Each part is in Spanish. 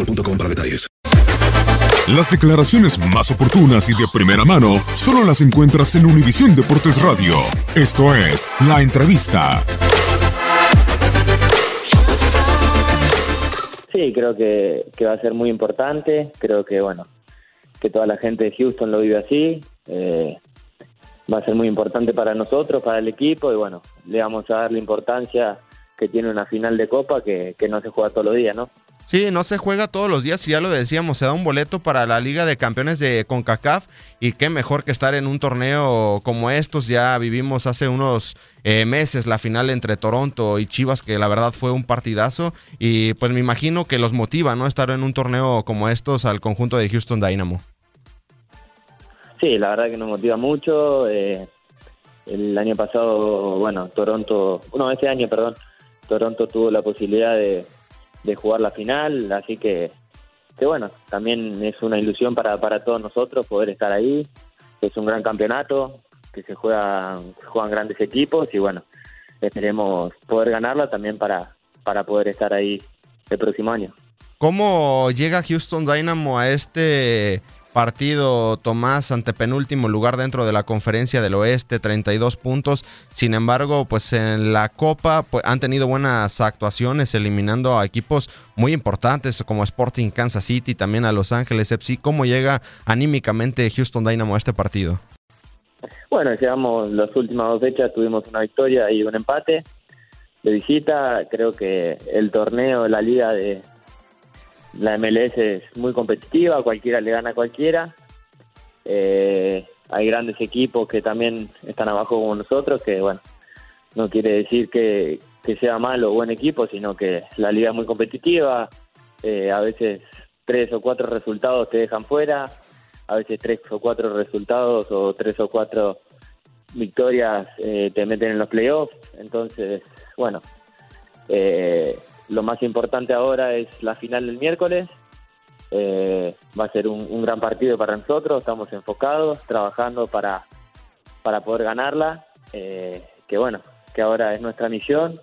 boostmobile.com para detalles. Las declaraciones más oportunas y de primera mano solo las encuentras en Univisión Deportes Radio. Esto es La Entrevista. Sí, creo que, que va a ser muy importante. Creo que, bueno, que toda la gente de Houston lo vive así. Eh, va a ser muy importante para nosotros, para el equipo, y bueno, le vamos a dar la importancia que tiene una final de Copa que, que no se juega todos los días, ¿no? Sí, no se juega todos los días, y ya lo decíamos, se da un boleto para la Liga de Campeones de CONCACAF y qué mejor que estar en un torneo como estos. Ya vivimos hace unos eh, meses la final entre Toronto y Chivas, que la verdad fue un partidazo y pues me imagino que los motiva, ¿no? Estar en un torneo como estos al conjunto de Houston Dynamo. Sí, la verdad que nos motiva mucho. eh, el año pasado, bueno, Toronto, no, este año, perdón, Toronto tuvo la posibilidad de, de jugar la final, así que, que bueno, también es una ilusión para, para todos nosotros poder estar ahí. Es un gran campeonato, que se juega, juegan grandes equipos y bueno, esperemos poder ganarla también para, para poder estar ahí el próximo año. ¿Cómo llega Houston Dynamo a este partido, Tomás, ante penúltimo lugar dentro de la conferencia del oeste, 32 puntos? Sin embargo, pues en la Copa pues, han tenido buenas actuaciones, eliminando a equipos muy importantes como Sporting Kansas City, también a Los Ángeles FC. ¿Cómo llega anímicamente Houston Dynamo a este partido? Bueno, llegamos las últimas dos fechas, tuvimos una victoria y un empate de visita. Creo que el torneo, la liga de la MLS es muy competitiva, cualquiera le gana a cualquiera. Eh, hay grandes equipos que también están abajo como nosotros, que bueno, no quiere decir que, sea malo o buen equipo, sino que la liga es muy competitiva. Eh, a veces tres o cuatro resultados te dejan fuera, a veces tres o cuatro resultados o tres o cuatro victorias eh, te meten en los playoffs. Entonces, bueno, eh, lo más importante ahora es la final del miércoles. Eh, va a ser un, gran partido para nosotros, estamos enfocados, trabajando para, para poder ganarla. Eh, que bueno, que ahora es nuestra misión.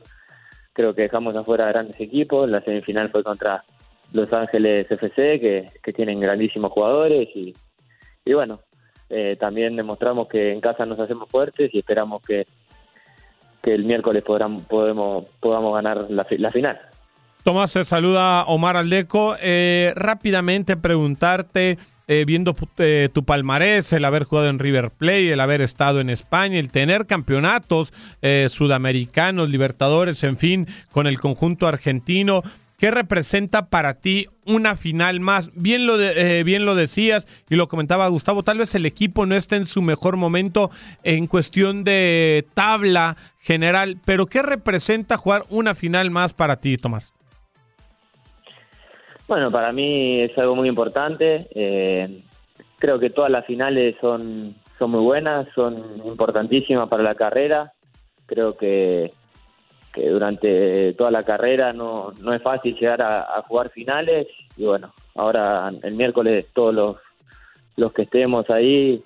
Creo que dejamos afuera grandes equipos. La semifinal fue contra Los Ángeles FC, que, que tienen grandísimos jugadores. Y, y bueno, eh, también demostramos que en casa nos hacemos fuertes y esperamos que, que el miércoles podemos, podamos ganar la final. Tomás, te saluda Omar Aldeco. Eh, rápidamente preguntarte, eh, viendo eh, tu palmarés, el haber jugado en River Plate, el haber estado en España, el tener campeonatos eh, sudamericanos, libertadores, en fin, con el conjunto argentino. ¿qué representa para ti una final más? Bien lo, bien lo decías y lo comentaba Gustavo, tal vez el equipo no esté en su mejor momento en cuestión de tabla general, pero ¿qué representa jugar una final más para ti, Tomás? Bueno, para mí es algo muy importante. Eh, creo que todas las finales son, son muy buenas, son importantísimas para la carrera. Creo que, que durante toda la carrera no, no es fácil llegar a, jugar finales. Y bueno, ahora el miércoles todos los, los que estemos ahí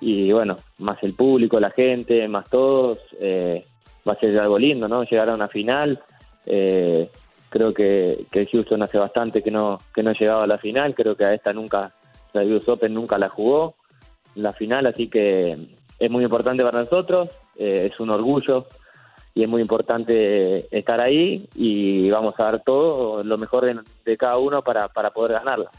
y bueno, más el público, la gente, más todos, eh, va a ser algo lindo, ¿no? Llegar a una final. Eh, creo que, que Houston hace bastante que no que no llegaba a la final, creo que a esta nunca, la US Open nunca la jugó, la final, así que es muy importante para nosotros, eh, es un orgullo y es muy importante estar ahí y vamos a dar todo lo mejor de, de cada uno para, para poder ganarla.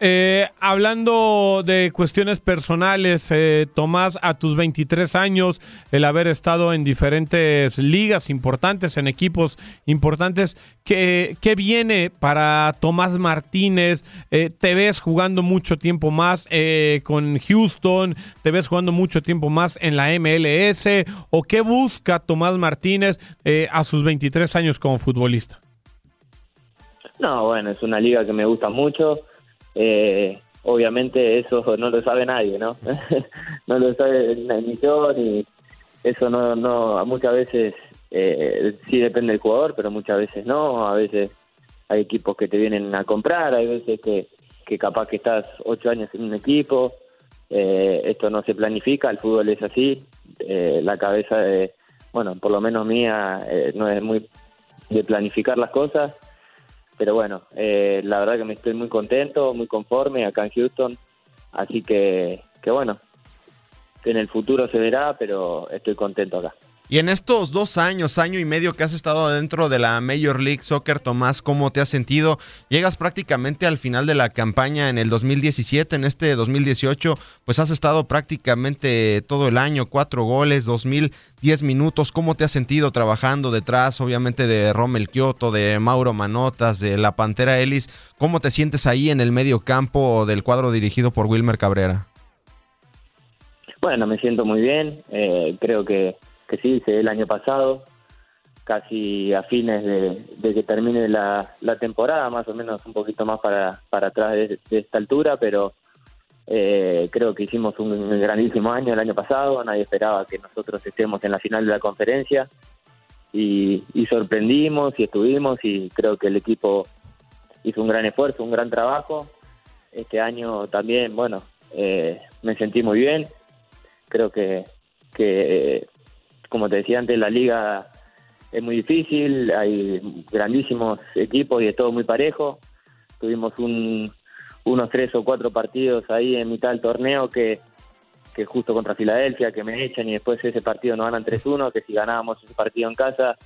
Eh, hablando de cuestiones personales, eh, Tomás, a tus 23 años, el haber estado en diferentes ligas importantes, en equipos importantes, ¿qué, qué viene para Tomás Martínez? Eh, ¿Te ves jugando mucho tiempo más con Houston? ¿Te ves jugando mucho tiempo más en la MLS? ¿O qué busca Tomás Martínez a sus 23 años como futbolista? No, bueno, es una liga que me gusta mucho eh, obviamente eso no lo sabe nadie, ¿no? no lo sabe ni yo, ni eso no, no muchas veces eh, sí depende del jugador, pero muchas veces no, a veces hay equipos que te vienen a comprar, hay veces que, que capaz que estás ocho años en un equipo, eh, esto no se planifica, el fútbol es así, eh, la cabeza bueno, por lo menos mía eh, no es muy de planificar las cosas, pero bueno, eh, la verdad que me estoy muy contento, muy conforme acá en Houston, así que, que bueno, en el futuro se verá, pero estoy contento acá. Y en estos dos años, año y medio que has estado dentro de la Major League Soccer, Tomás, ¿cómo te has sentido? Llegas prácticamente al final de la campaña en el 2017, en este 2018, pues has estado prácticamente todo el año, cuatro goles, 2010 minutos. ¿Cómo te has sentido trabajando detrás, obviamente, de Rommel Kioto, de Mauro Manotas, de la Pantera Ellis? ¿Cómo te sientes ahí en el medio campo del cuadro dirigido por Wilmer Cabrera? Bueno, me siento muy bien. Eh, creo que que sí hice el año pasado, casi a fines de, que termine la, temporada, más o menos un poquito más para, para atrás de, esta altura, pero eh, creo que hicimos un grandísimo año el año pasado, nadie esperaba que nosotros estemos en la final de la conferencia y, sorprendimos y estuvimos y creo que el equipo hizo un gran esfuerzo, un gran trabajo. Este año también, bueno, eh, me sentí muy bien, creo que como te decía antes, la liga es muy difícil, hay grandísimos equipos y es todo muy parejo. Tuvimos un, unos tres o cuatro partidos ahí en mitad del torneo que, justo contra Filadelfia, que me echan y después ese partido nos ganan 3-1, que si ganábamos ese partido en casa,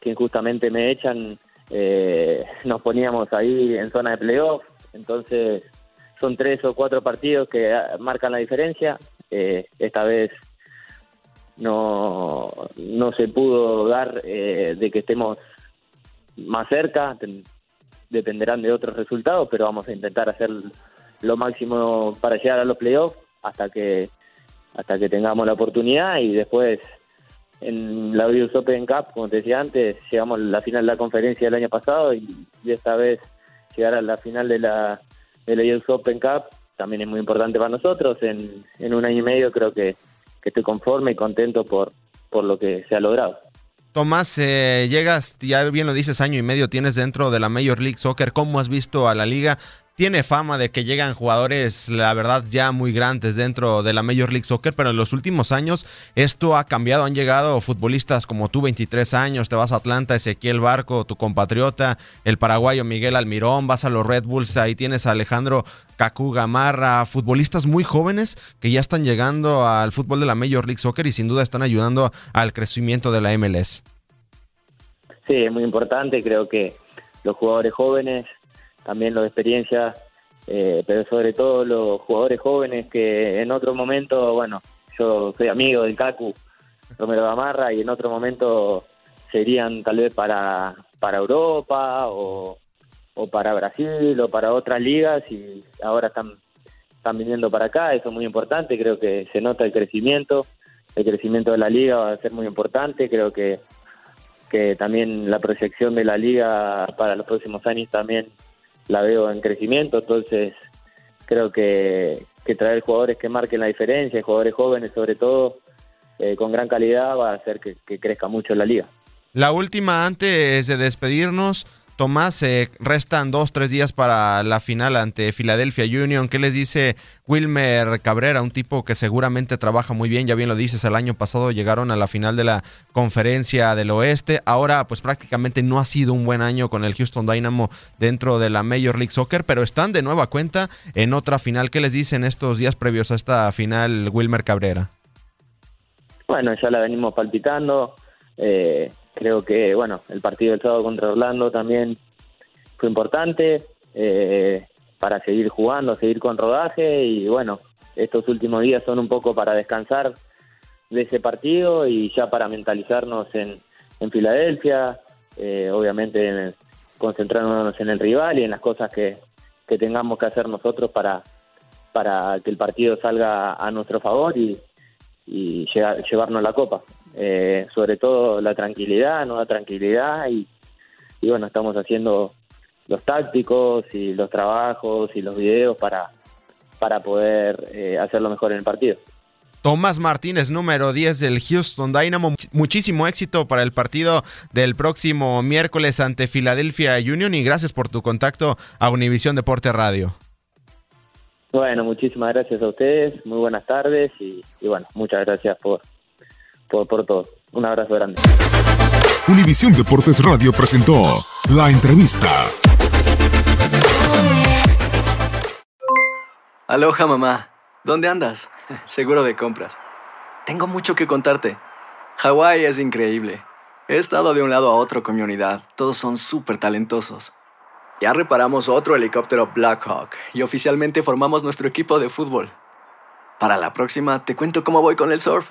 que injustamente me echan, eh, nos poníamos ahí en zona de playoff. Entonces son tres o cuatro partidos que marcan la diferencia. Eh, esta vez no, no se pudo dar eh, de que estemos más cerca, dependerán de otros resultados, pero vamos a intentar hacer lo máximo para llegar a los playoffs hasta que hasta que tengamos la oportunidad y después en la US Open Cup, como te decía antes, llegamos a la final de la conferencia del año pasado y, esta vez llegar a la final de la, de la US Open Cup también es muy importante para nosotros. En, en un año y medio creo que que estoy conforme y contento por, por lo que se ha logrado. Tomás, eh, llegas, ya bien lo dices, año y medio tienes dentro de la Major League Soccer. ¿Cómo has visto a la liga? Tiene fama de que llegan jugadores, la verdad, ya muy grandes dentro de la Major League Soccer, pero en los últimos años esto ha cambiado. Han llegado futbolistas como tú, 23 años, te vas a Atlanta, Ezequiel Barco, tu compatriota, el paraguayo Miguel Almirón, vas a los Red Bulls, ahí tienes a Alejandro Cacu Gamarra, futbolistas muy jóvenes que ya están llegando al fútbol de la Major League Soccer y sin duda están ayudando al crecimiento de la MLS. Sí, es muy importante, creo que los jugadores jóvenes también los de experiencia, eh, pero sobre todo los jugadores jóvenes que en otro momento, bueno, yo soy amigo del Cacu, Romero Gamarra, y en otro momento serían tal vez para, para Europa o, o para Brasil o para otras ligas y ahora están, están viniendo para acá, eso es muy importante, creo que se nota el crecimiento, el crecimiento de la liga va a ser muy importante, creo que, que también la proyección de la liga para los próximos años también la veo en crecimiento, entonces creo que, traer jugadores que marquen la diferencia, jugadores jóvenes sobre todo, eh, con gran calidad, va a hacer que, que crezca mucho la liga. La última antes de despedirnos, Tomás, eh, restan dos, tres días para la final ante Philadelphia Union. ¿Qué les dice Wilmer Cabrera, un tipo que seguramente trabaja muy bien? Ya bien lo dices, el año pasado llegaron a la final de la conferencia del oeste. Ahora, pues prácticamente no ha sido un buen año con el Houston Dynamo dentro de la Major League Soccer, pero están de nueva cuenta en otra final. ¿Qué les dicen estos días previos a esta final, Wilmer Cabrera? Bueno, ya la venimos palpitando. Eh, Creo que, bueno, el partido del sábado contra Orlando también fue importante eh, para seguir jugando, seguir con rodaje y, bueno, estos últimos días son un poco para descansar de ese partido y ya para mentalizarnos en, en Filadelfia, eh, obviamente concentrarnos en el rival y en las cosas que, que tengamos que hacer nosotros para, para que el partido salga a nuestro favor y, y llevarnos la copa. Eh, sobre todo la tranquilidad, no la tranquilidad y, bueno, estamos haciendo los tácticos y los trabajos y los videos para, para poder eh, hacerlo mejor en el partido. Tomás Martínez, número 10 del Houston Dynamo. Muchísimo éxito para el partido del próximo miércoles ante Philadelphia Union y gracias por tu contacto a Univisión Deporte Radio. Bueno, muchísimas gracias a ustedes, muy buenas tardes y bueno, muchas gracias por, por, todo. Un abrazo grande. Univisión Deportes Radio presentó la entrevista. Aloha mamá, ¿dónde andas? Seguro de compras. Tengo mucho que contarte. Hawái es increíble. He estado de un lado a otro con mi unidad. Todos son súper talentosos. Ya reparamos otro helicóptero Blackhawk y oficialmente formamos nuestro equipo de fútbol. Para la próxima te cuento cómo voy con el surf